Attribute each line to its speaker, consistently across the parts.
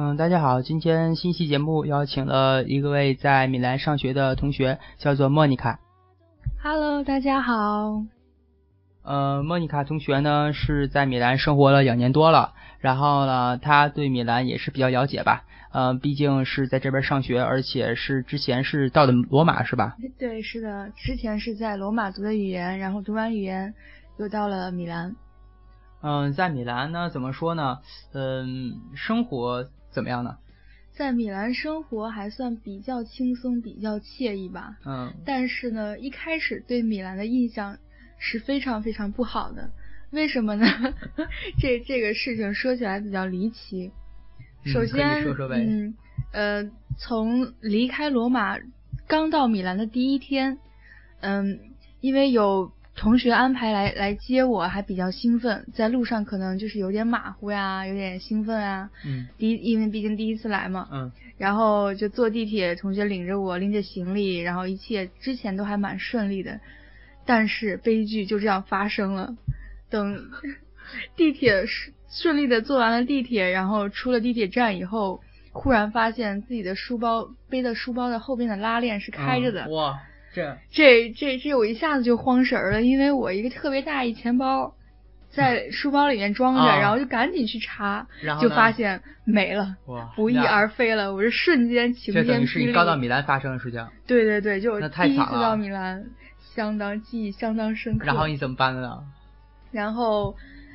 Speaker 1: 嗯，大家好，今天新期节目邀请了一个位在米兰上学的同学，叫做莫妮卡。
Speaker 2: Hello，大家好。
Speaker 1: 呃，莫妮卡同学呢是在米兰生活了两年多了，然后呢，他对米兰也是比较了解吧。呃，毕竟是在这边上学，而且是之前是到的罗马是吧？
Speaker 2: 对，是的，之前是在罗马读的语言，然后读完语言又到了米兰。
Speaker 1: 嗯、在米兰呢，怎么说呢？嗯、生活怎么样呢？
Speaker 2: 在米兰生活还算比较轻松，比较惬意吧。
Speaker 1: 嗯
Speaker 2: 但是呢，一开始对米兰的印象是非常非常不好的。为什么呢？这这个事情说起来比较离奇。首先，
Speaker 1: 说说呗
Speaker 2: 嗯，呃，从离开罗马刚到米兰的第一天，嗯，因为有同学安排来来接我，还比较兴奋，在路上可能就是有点马虎呀，有点兴奋啊。
Speaker 1: 嗯
Speaker 2: 第一，因为毕竟第一次来嘛，
Speaker 1: 嗯
Speaker 2: 然后就坐地铁，同学领着我，拎着行李，然后一切之前都还蛮顺利的，但是悲剧就这样发生了。等地铁顺顺利的坐完了地铁，然后出了地铁站以后，忽然发现自己的书包背的书包的后边的拉链是开着的。
Speaker 1: 嗯哇，这
Speaker 2: 这这这我一下子就慌神儿了，因为我一个特别大一钱包在 书包里面装着，
Speaker 1: 啊
Speaker 2: 然后就赶紧去查，
Speaker 1: 然后
Speaker 2: 就发现没了。
Speaker 1: 哇
Speaker 2: 不翼而飞了，我是瞬间晴天霹雳。
Speaker 1: 于是你刚到米兰发生的事情，
Speaker 2: 对对对，就第一次到米兰，相当记忆相当深刻。
Speaker 1: 然后你怎么办的呢？
Speaker 2: 然后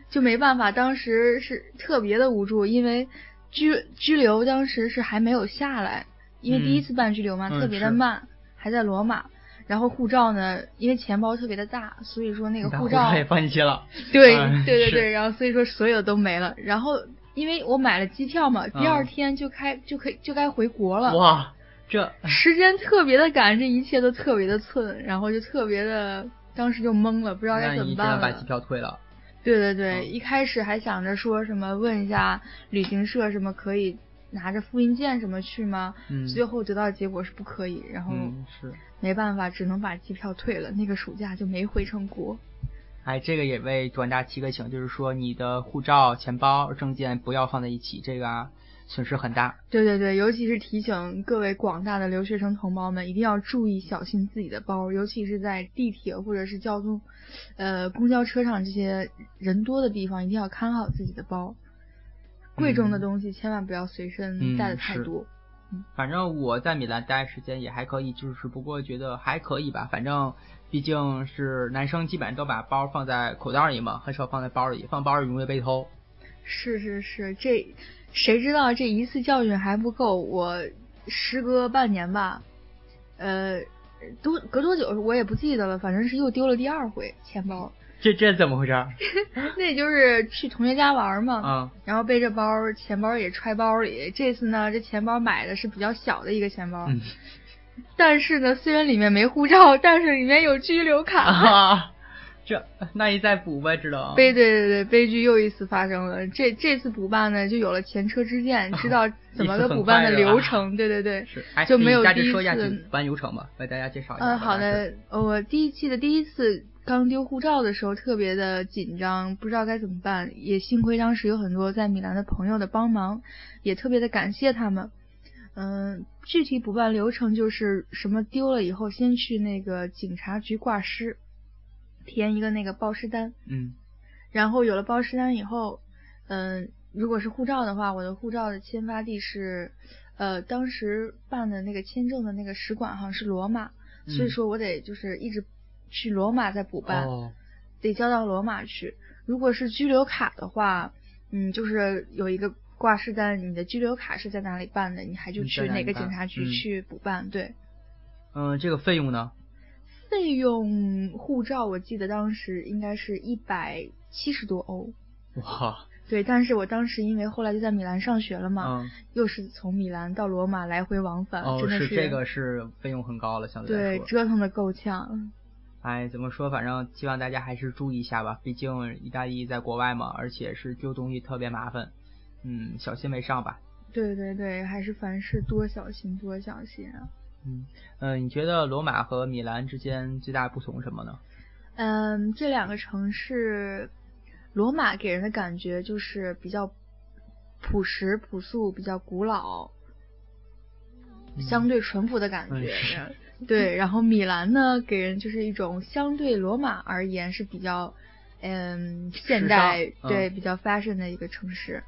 Speaker 2: 就没办法，当时是特别的无助，因为拘拘留当时是还没有下来，因为第一次办拘留嘛，
Speaker 1: 嗯
Speaker 2: 特别的
Speaker 1: 是
Speaker 2: 慢，还在罗马。然后护照呢，因为钱包特别的大，所以说那个护照
Speaker 1: 也放进去了。
Speaker 2: 对
Speaker 1: 嗯
Speaker 2: 对对对，然后所以说所有都没了。然后因为我买了机票嘛，第二
Speaker 1: 嗯
Speaker 2: 天就开就可以就该回国了。
Speaker 1: 哇，这
Speaker 2: 时间特别的赶，这一切都特别的寸，然后就特别的，当时就懵了，不知道该怎么办了。
Speaker 1: 把机票退了。
Speaker 2: 对对对，
Speaker 1: 嗯
Speaker 2: 一开始还想着说什么问一下旅行社什么可以拿着复印件什么去吗？
Speaker 1: 嗯
Speaker 2: 最后得到的结果是不可以，然后
Speaker 1: 嗯，是。
Speaker 2: 没办法，只能把机票退了。那个暑假就没回成国。
Speaker 1: 哎，这个也为转达提个醒，就是说你的护照、钱包、证件不要放在一起，这个啊损失很大。
Speaker 2: 对对对，尤其是提醒各位广大的留学生同胞们，一定要注意小心自己的包，尤其是在地铁或者是交通，呃，公交车上这些人多的地方，一定要看好自己的包。贵重的
Speaker 1: 嗯
Speaker 2: 东西千万不要随身
Speaker 1: 嗯
Speaker 2: 带的太
Speaker 1: 是
Speaker 2: 多。
Speaker 1: 反正我在米兰待时间也还可以，就是不过觉得还可以吧。反正毕竟是男生，基本上都把包放在口袋里嘛，很少放在包里，放包里容易被偷。
Speaker 2: 是是是，这谁知道这一次教训还不够，我时隔半年吧，呃，多隔多久我也不记得了，反正是又丢了第二回钱包。
Speaker 1: 这这怎么回事？
Speaker 2: 那也就是去同学家玩嘛，
Speaker 1: 嗯
Speaker 2: 然后背着包，钱包也揣包里。这次呢，这钱包买的是比较小的一个钱包，
Speaker 1: 嗯
Speaker 2: 但是呢，虽然里面没护照，但是里面有居留卡。
Speaker 1: 啊，这那你再补呗，知道？
Speaker 2: 悲对对对，悲剧又一次发生了。这这次补办呢，就有了前车之鉴，知道怎么个补办的流程。对对对，就没有第
Speaker 1: 说一下
Speaker 2: 次
Speaker 1: 补办流程吧，为大家介绍一下。
Speaker 2: 嗯，好的。我第一期的第一次刚丢护照的时候，特别的紧张，不知道该怎么办。也幸亏当时有很多在米兰的朋友的帮忙，也特别的感谢他们。嗯，具体补办流程就是什么丢了以后，先去那个警察局挂失，填一个那个报失单。
Speaker 1: 嗯
Speaker 2: 然后有了报失单以后，嗯，如果是护照的话，我的护照的签发地是，呃，当时办的那个签证的那个使馆好像是罗马，所以
Speaker 1: 嗯
Speaker 2: 说我得就是一直去罗马再补办，
Speaker 1: 哦，
Speaker 2: 得交到罗马去。如果是居留卡的话，嗯，就是有一个挂失单，你的居留卡是在哪里办的，你还就去哪个警察局
Speaker 1: 嗯
Speaker 2: 去补办。对，
Speaker 1: 嗯，这个费用呢？
Speaker 2: 费用护照我记得当时应该是一百七十多欧。
Speaker 1: 哇，
Speaker 2: 对，但是我当时因为后来就在米兰上学了嘛，
Speaker 1: 嗯，
Speaker 2: 又是从米兰到罗马来回往返，
Speaker 1: 哦，
Speaker 2: 真的
Speaker 1: 是这个是费用很高了，相对来
Speaker 2: 对。折腾的够呛。
Speaker 1: 哎，怎么说？反正希望大家还是注意一下吧，毕竟意大利在国外嘛，而且是丢东西特别麻烦。嗯，小心为上吧。
Speaker 2: 对对对，还是凡事多小心，多小心啊。
Speaker 1: 嗯，呃，你觉得罗马和米兰之间最大不同什么呢？
Speaker 2: 嗯，这两个城市，罗马给人的感觉就是比较朴实朴素，比较古老，相对淳朴的感觉。对，然后米兰呢，给人就是一种相对罗马而言是比较，嗯，现代对、
Speaker 1: 嗯
Speaker 2: 比较 fashion 的一个城市。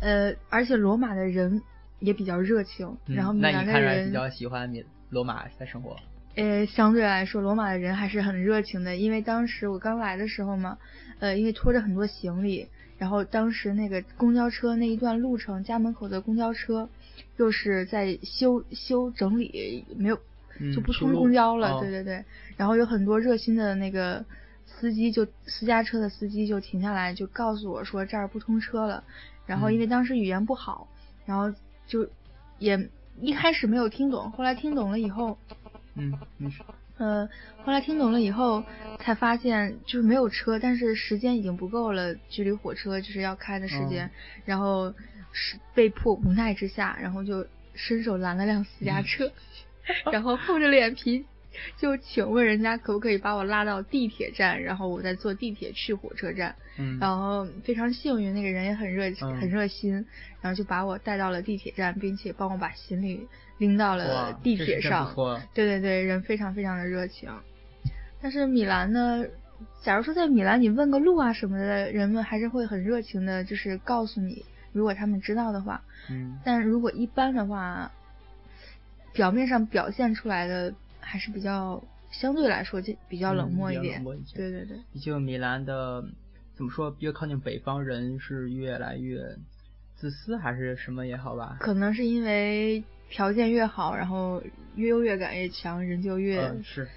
Speaker 2: 呃，而且罗马的人也比较热情，
Speaker 1: 嗯
Speaker 2: 然后米兰的人
Speaker 1: 比较喜欢米罗马的生活。
Speaker 2: 呃，相对来说，罗马的人还是很热情的，因为当时我刚来的时候嘛，呃，因为拖着很多行李，然后当时那个公交车那一段路程，家门口的公交车又是在修修整理，没有
Speaker 1: 嗯
Speaker 2: 就不通公交了，
Speaker 1: 哦。
Speaker 2: 对对对，然后有很多热心的那个司机就私家车的司机就停下来就告诉我说这儿不通车了，然后因为
Speaker 1: 嗯。
Speaker 2: 当时语言不好，然后就也一开始没有听懂，后来听懂了以后。
Speaker 1: 嗯，你说。
Speaker 2: 呃，后来听懂了以后，才发现就是没有车，但是时间已经不够了，距离火车就是要开的时间，
Speaker 1: 哦。
Speaker 2: 然后是被迫无奈之下，然后就伸手拦了辆私家车，然后厚着脸皮就请问人家可不可以把我拉到地铁站，然后我再坐地铁去火车站。
Speaker 1: 嗯，
Speaker 2: 然后非常幸运，那个人也很热、
Speaker 1: 嗯
Speaker 2: 很热心，然后就把我带到了地铁站，并且帮我把行李拎到了地铁上对对对，人非常非常的热情。但是米兰呢，假如说在米兰你问个路啊什么的，人们还是会很热情的，就是告诉你，如果他们知道的话。
Speaker 1: 嗯
Speaker 2: 但如果一般的话，表面上表现出来的还是比较相对来说就比较冷漠一点。对对对。
Speaker 1: 毕竟米兰的怎么说，越靠近北方人是越来越自私，还是什么也好吧？
Speaker 2: 可能是因为条件越好，然后越优越感越强，人就越、
Speaker 1: 嗯，是，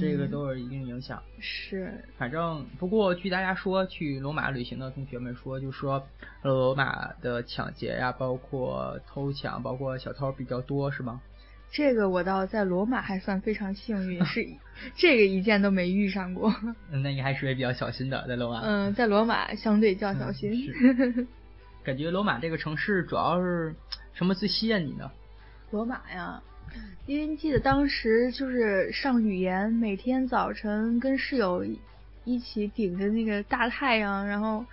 Speaker 1: 这个
Speaker 2: 嗯
Speaker 1: 都有一定影响。
Speaker 2: 是
Speaker 1: 反正不过据大家说，去罗马旅行的同学们说，就说罗马的抢劫呀、包括偷抢，包括小偷比较多，是吗？
Speaker 2: 这个我倒在罗马还算非常幸运，是这个一件都没遇上过。
Speaker 1: 嗯那你还属于比较小心的，在罗马。
Speaker 2: 嗯，在罗马相对较小
Speaker 1: 嗯
Speaker 2: 心。
Speaker 1: 是 感觉罗马这个城市主要是什么最吸引你呢？
Speaker 2: 罗马呀，因为记得当时就是上语言，每天早晨跟室友一起顶着那个大太阳，然后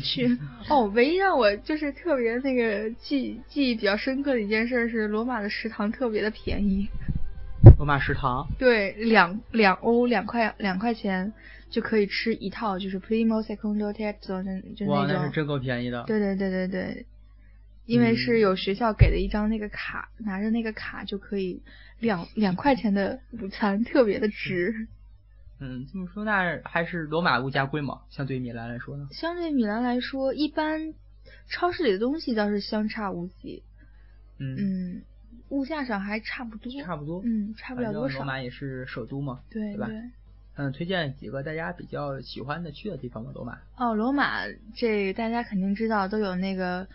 Speaker 2: 去。哦，唯一让我就是特别那个记记忆比较深刻的一件事是，罗马的食堂特别的便宜，
Speaker 1: 罗马食堂，
Speaker 2: 对，两两欧两块两块钱就可以吃一套，就是 primo secondo terzo 那就，那种。
Speaker 1: 那是真够便宜的。
Speaker 2: 对对对对对，因为是
Speaker 1: 嗯
Speaker 2: 有学校给的一张那个卡，拿着那个卡就可以两两块钱的午餐，特别的值。
Speaker 1: 嗯，这么说那还是罗马物价贵吗？相对于米兰来说呢？
Speaker 2: 相对米兰来说，一般超市里的东西倒是相差无几，
Speaker 1: 嗯，
Speaker 2: 嗯，物价上还差不多，
Speaker 1: 差不多。
Speaker 2: 嗯，差不了多少
Speaker 1: 罗。马也是首都嘛，对吧？嗯，推荐几个大家比较喜欢的去的地方吧，罗马。
Speaker 2: 哦，罗马这大家肯定知道，都有那个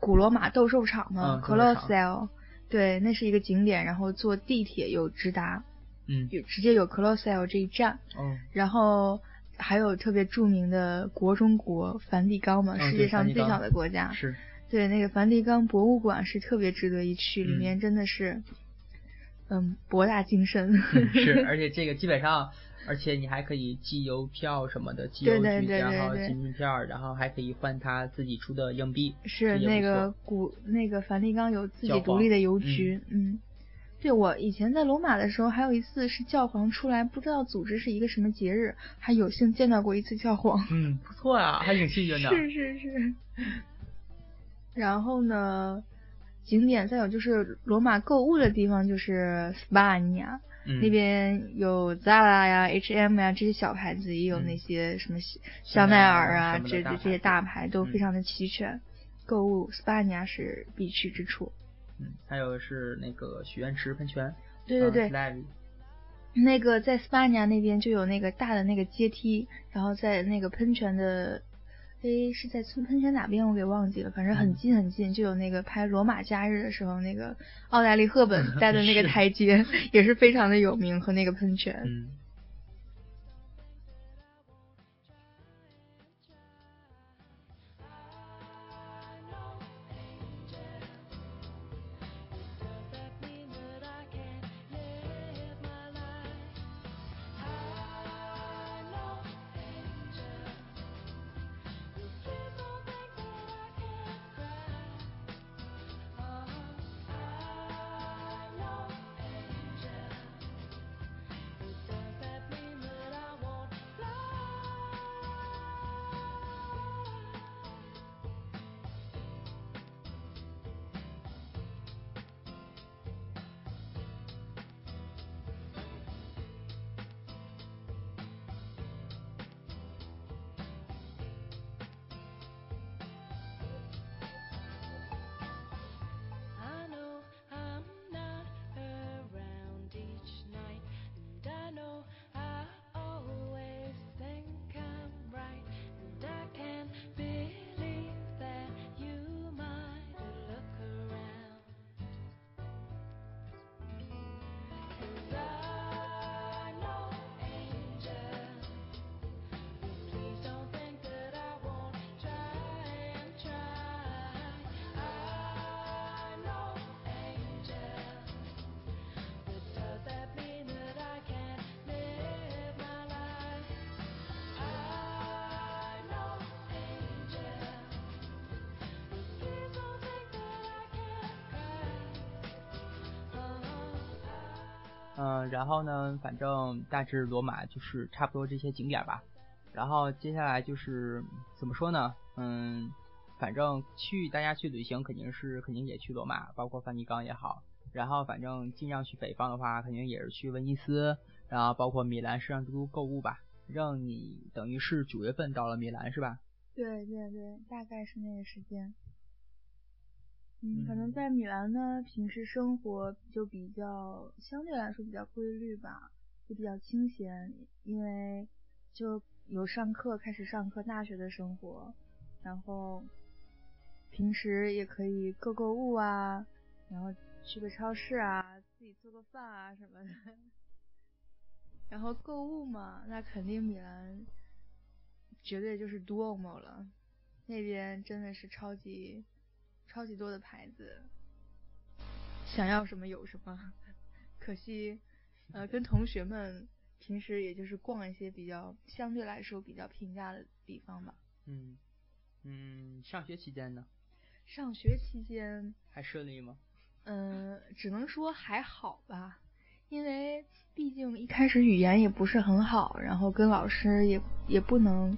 Speaker 2: 古罗马斗兽场嘛
Speaker 1: 嗯斗兽场
Speaker 2: ，Colossal，对，那是一个景点，然后坐地铁有直达，
Speaker 1: 嗯，
Speaker 2: 有直接有 Colossal 这一站。
Speaker 1: 嗯，
Speaker 2: 然后还有特别著名的国中国梵蒂冈嘛，
Speaker 1: 嗯
Speaker 2: 世界上最小的国家。
Speaker 1: 是，
Speaker 2: 对，那个梵蒂冈博物馆是特别值得一去，里
Speaker 1: 嗯
Speaker 2: 面真的是，嗯，博大精深。
Speaker 1: 嗯是，而且这个基本上，而且你还可以寄邮票什么的，寄邮局，然后寄名片，然后还可以换他自己出的硬币，
Speaker 2: 是那个古那个梵蒂冈有自己独立的邮局，嗯。对，我以前在罗马的时候，还有一次是教皇出来，不知道组织是一个什么节日，还有幸见到过一次教皇。
Speaker 1: 嗯，不错啊，还挺幸运的。
Speaker 2: 是是是。然后呢，景点再有就是罗马购物的地方就是 SPA 尼亚。
Speaker 1: 嗯，
Speaker 2: 那边有 Zara 呀、H&M 呀这些小牌子，也有
Speaker 1: 嗯
Speaker 2: 那些什么香
Speaker 1: 香奈
Speaker 2: 奈
Speaker 1: 儿
Speaker 2: 啊这
Speaker 1: 大牌子
Speaker 2: 这些大牌都
Speaker 1: 嗯
Speaker 2: 非常的齐全。购物斯巴尼亚是必去之处。
Speaker 1: 嗯，还有是那个许愿池喷泉，
Speaker 2: 对对对那个在斯巴尼亚那边就有那个大的那个阶梯，然后在那个喷泉的，诶是在喷喷泉哪边我给忘记了，反正很
Speaker 1: 嗯
Speaker 2: 近很近，就有那个拍《罗马假日》的时候那个奥黛丽赫本 带的那个台阶，也是非常的有名和那个喷泉。
Speaker 1: 嗯。嗯，然后呢，反正大致罗马就是差不多这些景点吧。然后接下来就是怎么说呢？嗯，反正去大家去旅行肯定是肯定也去罗马，包括梵蒂冈也好。然后反正尽量去北方的话，肯定也是去威尼斯，然后包括米兰时尚之都购物吧。让你等于是九月份到了米兰是吧？
Speaker 2: 对对对，大概是那个时间。嗯，可能在米兰呢，平时生活就比较相对来说比较规律吧，就比较清闲，因为就有上课，开始上课，大学的生活，然后平时也可以购购物啊，然后去个超市啊，自己做个饭啊什么的。然后购物嘛，那肯定米兰绝对就是 Duomo 了，那边真的是超级。超级多的牌子，想要什么有什么。可惜，呃，跟同学们平时也就是逛一些比较相对来说比较平价的地方吧。
Speaker 1: 嗯嗯，上学期间呢？
Speaker 2: 上学期间
Speaker 1: 还顺利吗？
Speaker 2: 嗯，只能说还好吧，因为毕竟一开始语言也不是很好，然后跟老师也也不能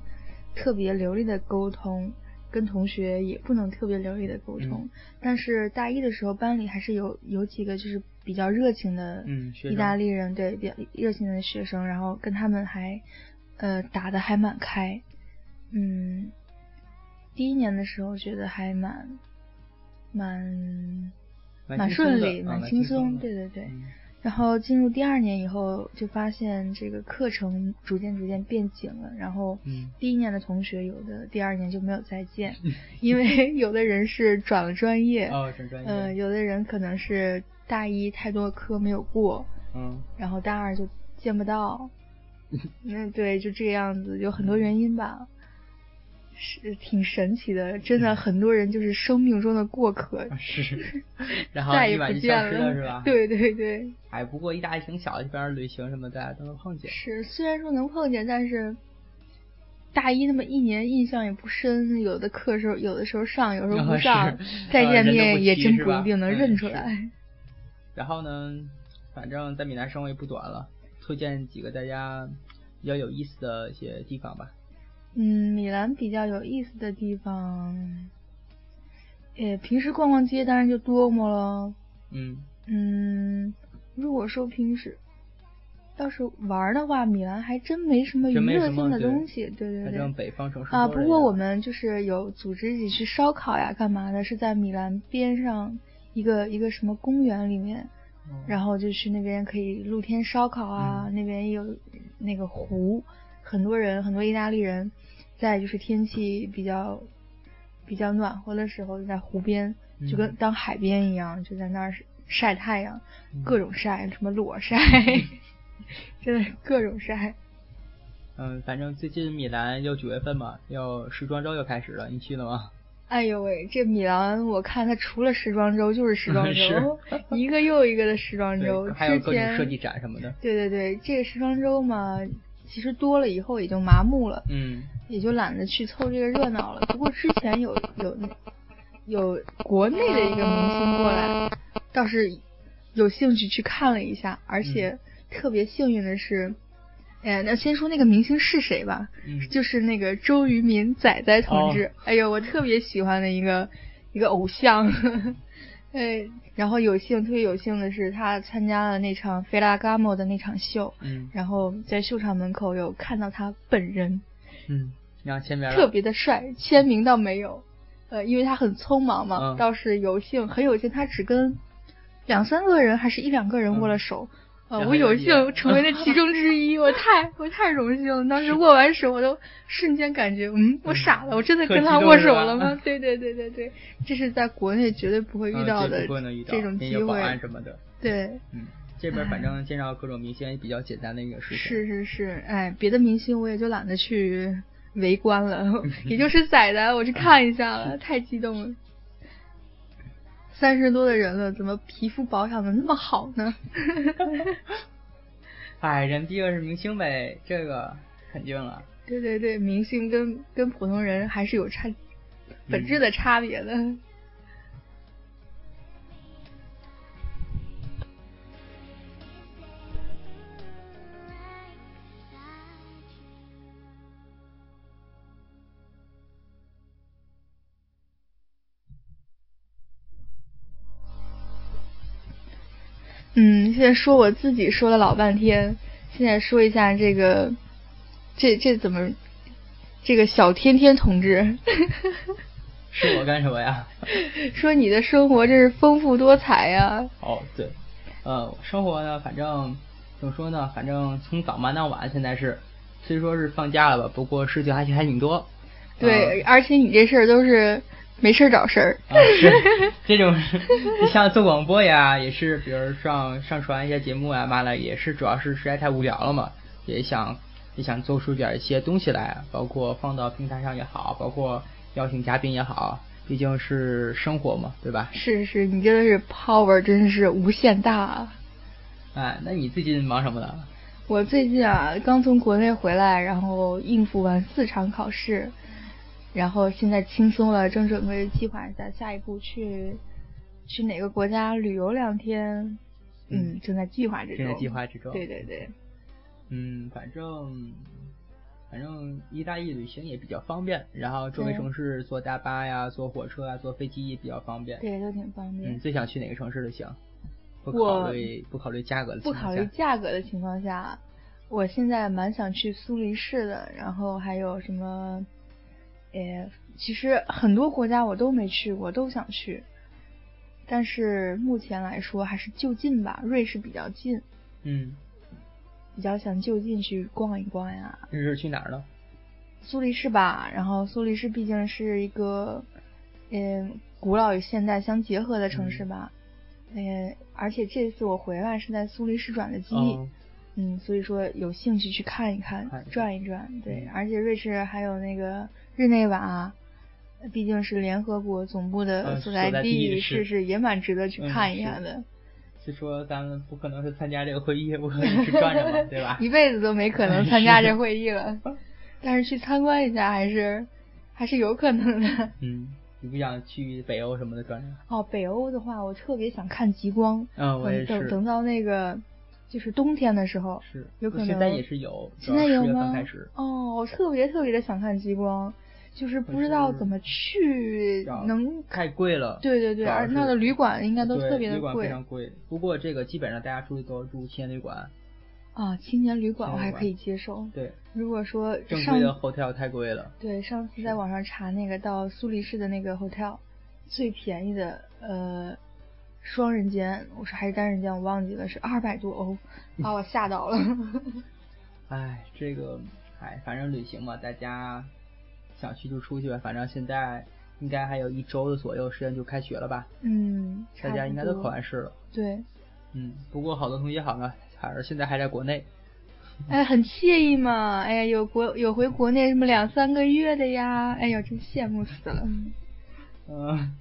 Speaker 2: 特别流利的沟通。跟同学也不能特别流利的沟通，但是大一的时候班里还是有有几个就是比较热情的意大利人，对比较热情的学生，然后跟他们还呃打的还蛮开，嗯，第一年的时候觉得还蛮蛮蛮顺利，蛮轻松，对对对。然后进入第二年以后，就发现这个课程逐渐逐渐变紧了。然后，第一年的同学有的第二年就没有再见，因为有的人是转了专业，
Speaker 1: 哦，转专业，
Speaker 2: 嗯，有的人可能是大一太多科没有过，
Speaker 1: 嗯，
Speaker 2: 然后大二就见不到，嗯，对，就这个样子，有很多原因吧。是挺神奇的，真的 很多人就是生命中的过客，
Speaker 1: 是，然后
Speaker 2: 再也不见
Speaker 1: 了，是吧？
Speaker 2: 对对对。
Speaker 1: 哎，不过一大一挺小，这边旅行什么大家都能碰见。
Speaker 2: 是，虽然说能碰见，但是大一那么一年印象也不深，有的课时候有的时候上，有时候不上，再见面也真不一定能认出来。
Speaker 1: 然后呢，反正在米兰生活也不短了，推荐几个大家比较有意思的一些地方吧。
Speaker 2: 嗯，米兰比较有意思的地方，也，平时逛逛街当然就多么了。
Speaker 1: 嗯
Speaker 2: 嗯，如果说平时要是玩的话，米兰还真没什么娱乐性的东西。对对对。反
Speaker 1: 正北方城市
Speaker 2: 啊，不过我们就是有组织一起去烧烤呀，干嘛的？是在米兰边上一个一个什么公园里面，然后就去那边可以露天烧烤啊，那边有那个湖，很多人，很多意大利人。在就是天气比较比较暖和的时候，就在湖边，就跟当海边一样，就在那儿晒太阳，各种晒，什么裸晒，真的各种晒。
Speaker 1: 嗯，反正最近米兰要九月份嘛，要时装周要开始了，你去了吗？
Speaker 2: 哎呦喂，这米兰我看它除了时装周就是时装周，一个又一个的时装周，
Speaker 1: 还有各种设计展什么的。
Speaker 2: 对对对，这个时装周嘛。其实多了以后也就麻木了，
Speaker 1: 嗯，
Speaker 2: 也就懒得去凑这个热闹了。不过之前有有有国内的一个明星过来，倒是有兴趣去看了一下，而且特别幸运的是，哎，那先说那个明星是谁吧，就是那个周渝民仔仔同志，哎呦，我特别喜欢的一个一个偶像。对，然后有幸特别有幸的是，他参加了那场菲拉嘎莫的那场秀，
Speaker 1: 嗯，
Speaker 2: 然后在秀场门口有看到他本人，
Speaker 1: 嗯，然后签名，
Speaker 2: 特别的帅，签名倒没有，呃，因为他很匆忙嘛，倒是有幸很有幸，他只跟两三个人还是一两个人握了手。啊，我有幸成为了其中之一，我太我太荣幸了。当时握完手，我都瞬间感觉，嗯，我傻了，我真的跟他握手了吗？对对对对对，这是在国内绝对不会遇到的这种机会。
Speaker 1: 什么的。
Speaker 2: 对，
Speaker 1: 嗯，这边反正介绍各种明星也比较简单的一个事情。
Speaker 2: 是是是，哎，别的明星我也就懒得去围观了，也就是 仔仔我去看一下了，太激动了。三十多的人了，怎么皮肤保养的那么好呢？
Speaker 1: 哎，人毕竟是明星呗，这个肯定了。
Speaker 2: 对对对，明星跟跟普通人还是有差本质的差别的。嗯，现在说我自己说了老半天，现在说一下这个，这这怎么，这个小天天同志，
Speaker 1: 是我干什么呀？
Speaker 2: 说你的生活真是丰富多彩呀。
Speaker 1: 哦，对，呃，生活呢，反正怎么说呢，反正从早忙到晚，现在是虽说是放假了吧，不过事情还还挺多。
Speaker 2: 对，而且你这事儿都是没事儿找事儿。
Speaker 1: 啊，是这种，像做广播呀，也是，比如上上传一些节目啊，嘛的，也是主要是实在太无聊了嘛，也想也想做出点一些东西来，包括放到平台上也好，包括邀请嘉宾也好，毕竟是生活嘛，对吧？
Speaker 2: 是是，你真的是 power 真是无限大。啊。
Speaker 1: 哎，那你最近忙什么呢？
Speaker 2: 我最近啊，刚从国内回来，然后应付完四场考试。然后现在轻松了，正准备计划一下下一步去去哪个国家旅游两天。嗯，正在计划之中。
Speaker 1: 正在计划之中。
Speaker 2: 对对对。
Speaker 1: 嗯，反正反正意大利旅行也比较方便，然后周围城市坐大巴呀、坐火车啊、坐飞机也比较方便。
Speaker 2: 对，都挺方便。
Speaker 1: 嗯，最想去哪个城市旅行？不考虑不考虑价格的情
Speaker 2: 况下。不考虑价格的情况下，我现在蛮想去苏黎世的，然后还有什么？呃，其实很多国家我都没去过，都想去，但是目前来说还是就近吧。瑞士比较近，
Speaker 1: 嗯，
Speaker 2: 比较想就近去逛一逛呀。
Speaker 1: 瑞士去哪儿呢？
Speaker 2: 苏黎世吧。然后苏黎世毕竟是一个，嗯，古老与现代相结合的城市吧。嗯，而且这次我回来是在苏黎世转的机，嗯，所以说有兴趣去看一看，转一转。对，而且瑞士还有那个。日内瓦，毕竟是联合国总部的所在地，是是也蛮值得去看一下的。
Speaker 1: 虽说咱们不可能是参加这个会议，不可能去转转嘛，对吧？
Speaker 2: 一辈子都没可能参加这会议了，但是去参观一下还是还是有可能的。
Speaker 1: 嗯，你不想去北欧什么的转转？
Speaker 2: 哦，北欧的话，我特别想看极光。
Speaker 1: 嗯，我也是。
Speaker 2: 等等到那个。就是冬天的时候，
Speaker 1: 是
Speaker 2: 有可能
Speaker 1: 现在也是有，
Speaker 2: 现在有吗？
Speaker 1: 哦，
Speaker 2: 我特别特别的想看极光。就是不知道怎么去，能
Speaker 1: 太贵了。
Speaker 2: 对对对，而那的旅馆应该都特别的
Speaker 1: 贵。非常贵。不过这个基本上大家出去都住青年旅馆。
Speaker 2: 啊，青年旅馆我还可以接受。
Speaker 1: 对。
Speaker 2: 如果说
Speaker 1: 正规的 hotel 太贵了。
Speaker 2: 对，上次在网上查那个到苏黎世的那个 hotel，最便宜的呃双人间，我说还是单人间，我忘记了是二百多欧，把我吓到了。
Speaker 1: 哎，这个哎，反正旅行嘛，大家。想去就出去吧，反正现在应该还有一周的左右时间就开学了吧？
Speaker 2: 嗯，
Speaker 1: 大家应该都考完试了。
Speaker 2: 对。
Speaker 1: 嗯，不过好多同学好像还是现在还在国内。
Speaker 2: 哎，很惬意嘛！哎呀，有国有回国内什么两三个月的呀！哎呦，真羡慕死了。
Speaker 1: 嗯。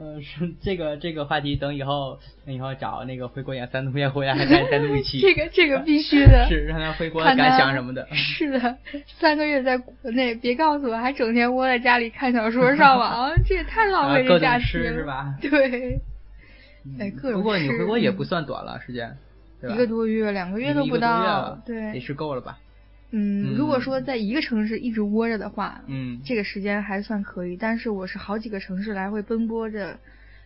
Speaker 1: 嗯，是这个这个话题，等以后等以后找那个回国演三同学回来，还再再录一期。
Speaker 2: 这个这个必须的。
Speaker 1: 是让他回国的感想什么的。
Speaker 2: 是的，三个月在国内，别告诉我还整天窝在家里看小说上网，这也太浪费这假期了。
Speaker 1: 是吧？
Speaker 2: 对。哎，各种
Speaker 1: 不过你回国也不算短了，时间。
Speaker 2: 一个多月，两个月都不到。对。
Speaker 1: 也是够了吧？
Speaker 2: 嗯，如果说在一个城市一直窝着的话，
Speaker 1: 嗯，
Speaker 2: 这个时间还算可以。但是我是好几个城市来回奔波着，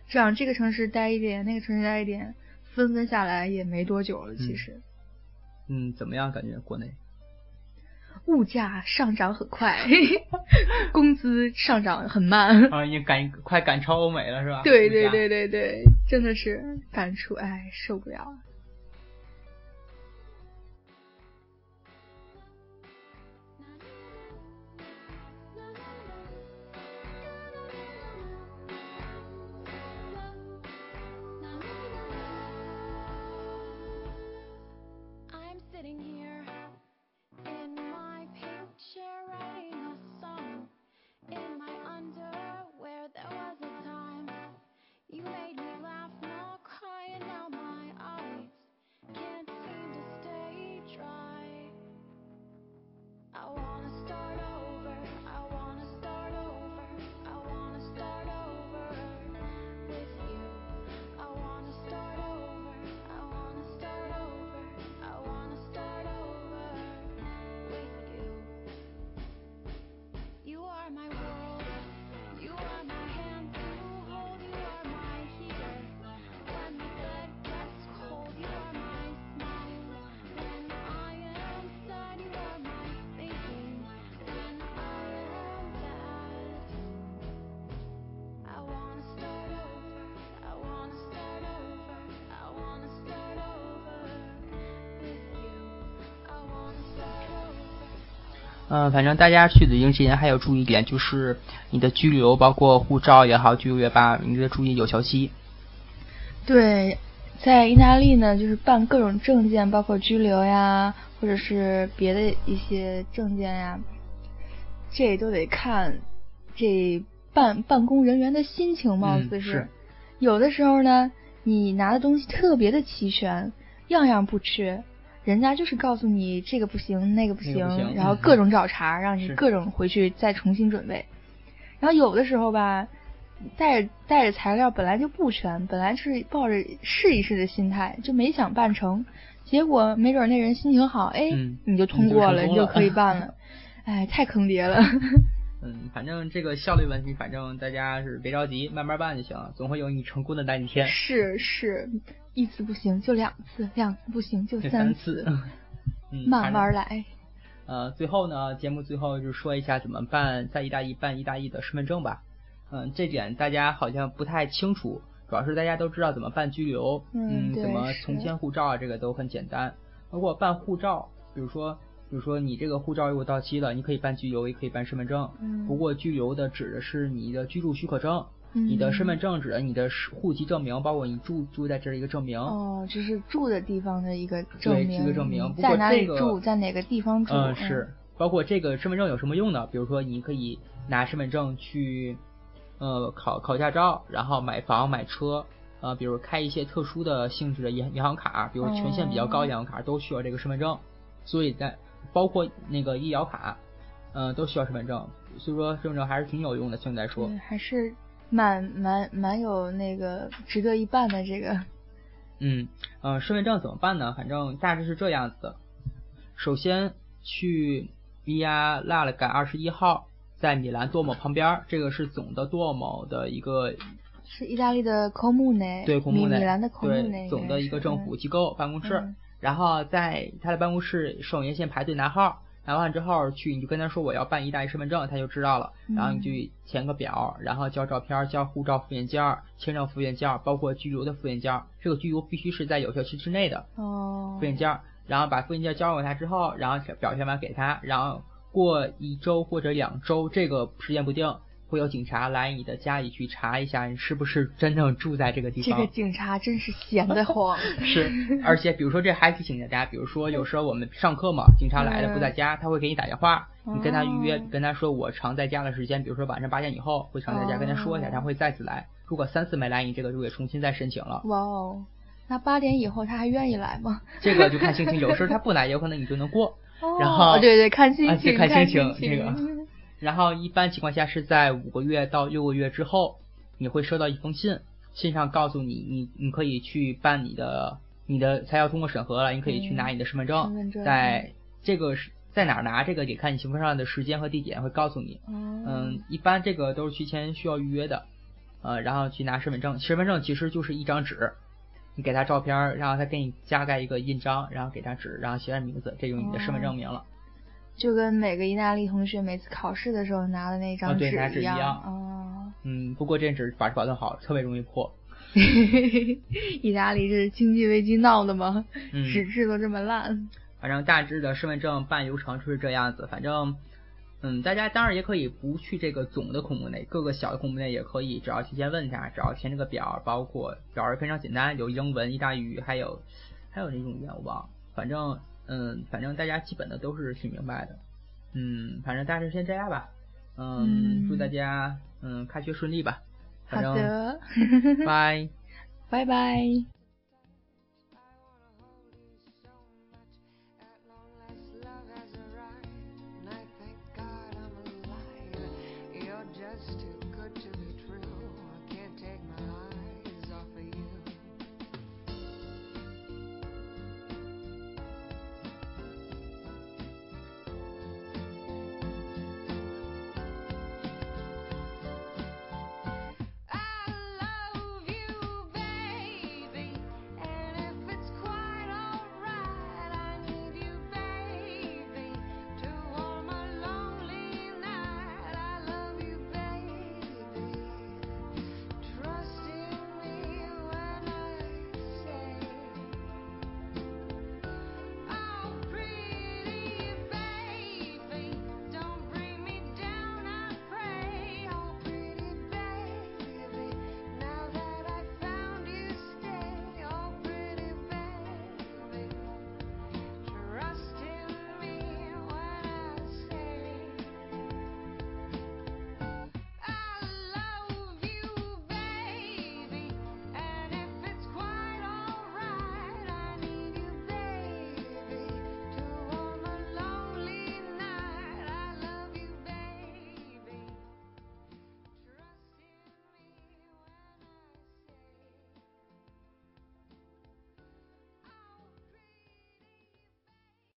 Speaker 2: 这样这个城市待一点，那个城市待一点，分分下来也没多久了。其实，
Speaker 1: 嗯，怎么样？感觉国内
Speaker 2: 物价上涨很快，工资上涨很慢。
Speaker 1: 啊，你赶快赶超欧美了是吧？
Speaker 2: 对对对对对，真的是感触，哎，受不了。
Speaker 1: 嗯，反正大家去旅行前还要注意一点，就是你的居留，包括护照也好，居留也罢，你得注意有效期。
Speaker 2: 对，在意大利呢，就是办各种证件，包括居留呀，或者是别的一些证件呀，这都得看这办办公人员的心情，貌似
Speaker 1: 嗯是
Speaker 2: 有的时候呢，你拿的东西特别的齐全，样样不缺，人家就是告诉你这个不行，那个不
Speaker 1: 那个不行嗯
Speaker 2: 然后各种找茬，让你各种回去再重新准备。然后有的时候吧，带着带着材料本来就不全，本来是抱着试一试的心态，就没想办成，结果没准那人心情好，哎，
Speaker 1: 嗯
Speaker 2: 你就通过了，你就可以办了。哎，太坑爹了。
Speaker 1: 嗯，反正这个效率问题，反正大家是别着急，慢慢办就行了，总会有你成功的那一天。
Speaker 2: 是是，一次不行就两次，两次不行就
Speaker 1: 这
Speaker 2: 三
Speaker 1: 次，嗯，
Speaker 2: 慢。慢来。
Speaker 1: 呃，最后呢，节目最后就说一下怎么办在意大利办意大利的身份证吧。嗯，这点大家好像不太清楚，主要是大家都知道怎么办居留，
Speaker 2: 嗯对
Speaker 1: 怎么重签护照啊，这个都很简单。如果办护照，比如说，比如说你这个护照如果到期了，你可以办居留，也可以办身份证。
Speaker 2: 嗯
Speaker 1: 不过居留的指的是你的居住许可证，你的身份
Speaker 2: 嗯
Speaker 1: 证指的你的户籍证明，包括你住住在这儿一个证明。
Speaker 2: 哦，就是住的地方的一个证明，
Speaker 1: 对这个证明
Speaker 2: 嗯
Speaker 1: 不过
Speaker 2: 在哪里住，在哪个地方住。
Speaker 1: 嗯，是，包括这个身份证有什么用呢？比如说，你可以拿身份证去，呃，考考驾照，然后买房、买车，呃，比如开一些特殊的性质的银银行卡，比如权限比较高的银行卡，都需要这个身份证。所以在包括那个医疗卡，嗯、都需要身份证。所以说，身份证还是挺有用的，相对来说。
Speaker 2: 对还是蛮蛮蛮有那个值得一办的这个。
Speaker 1: 嗯，呃，身份证怎么办呢？反正大致是这样子的。首先去 Via l a l g a 二十一号，在米兰多姆旁边，这个是总的多姆的一个
Speaker 2: 是意大利的 comune，
Speaker 1: 对孔木内
Speaker 2: 米米兰的 comune，
Speaker 1: 总的一个政府机构办公室。
Speaker 2: 嗯
Speaker 1: 然后在他的办公室守年线排队拿号，拿完之后去你就跟他说我要办意大利身份证，他就知道了。
Speaker 2: 嗯
Speaker 1: 然后你就填个表，然后交照片、交护照复印件、签证复印件，包括居留的复印件。这个居留必须是在有效期之内的。
Speaker 2: 哦，
Speaker 1: 复印件，然后把复印件交给他之后，然后表填完给他，然后过一周或者两周，这个时间不定，会有警察来你的家里去查一下你是不是真正住在这个地方。
Speaker 2: 这个警察真是闲得慌。
Speaker 1: 是，而且比如说这还提醒大家，比如说有时候我们上课嘛，警察来了不在家，他会给你打电话，你跟他预约，
Speaker 2: 哦
Speaker 1: 跟他说我常在家的时间，比如说晚上八点以后会常在家，跟他说一下，
Speaker 2: 哦
Speaker 1: 他会再次来。如果三次没来，你这个就得重新再申请了。
Speaker 2: 哇哦，那八点以后他还愿意来吗？
Speaker 1: 这个就看心情，有时候他不来，有可能你就能过。然
Speaker 2: 哦
Speaker 1: 后
Speaker 2: 对对，看心
Speaker 1: 啊
Speaker 2: 情，
Speaker 1: 对看心
Speaker 2: 情
Speaker 1: 情这个然后一般情况下是在五个月到六个月之后，你会收到一封信，信上告诉你，你你可以去办你的你的材料通过审核了，你可以去拿你的身份证，在这个是在哪儿拿，这个得看你信封上的时间和地点会告诉你。
Speaker 2: 哦
Speaker 1: 嗯，一般这个都是提前需要预约的，呃，然后去拿身份证，身份证其实就是一张纸。你给他照片儿，然后他给你加盖一个印章，然后给他纸，然后写上名字，这就是你的身份证明了。
Speaker 2: 就跟每个意大利同学每次考试的时候拿的那张纸
Speaker 1: 一样
Speaker 2: 哦，
Speaker 1: 嗯，不过这纸保持保存好，特别容易破。
Speaker 2: 意大利这是经济危机闹的吗？
Speaker 1: 嗯
Speaker 2: 纸质都这么烂。
Speaker 1: 反正大致的身份证办流程就是这样子。反正，嗯，大家当然也可以不去这个总的空目内，各个小的空目内也可以，只要提前问一下，只要填这个表，包括表是非常简单，有英文、意大利语，还有还有哪种语言我忘了。反正，嗯，反正大家基本的都是挺明白的。嗯，反正大致先这样吧。嗯，
Speaker 2: 嗯
Speaker 1: 祝大家嗯开学顺利吧。
Speaker 2: 好
Speaker 1: 反正，
Speaker 2: 的，
Speaker 1: 拜。
Speaker 2: 拜拜。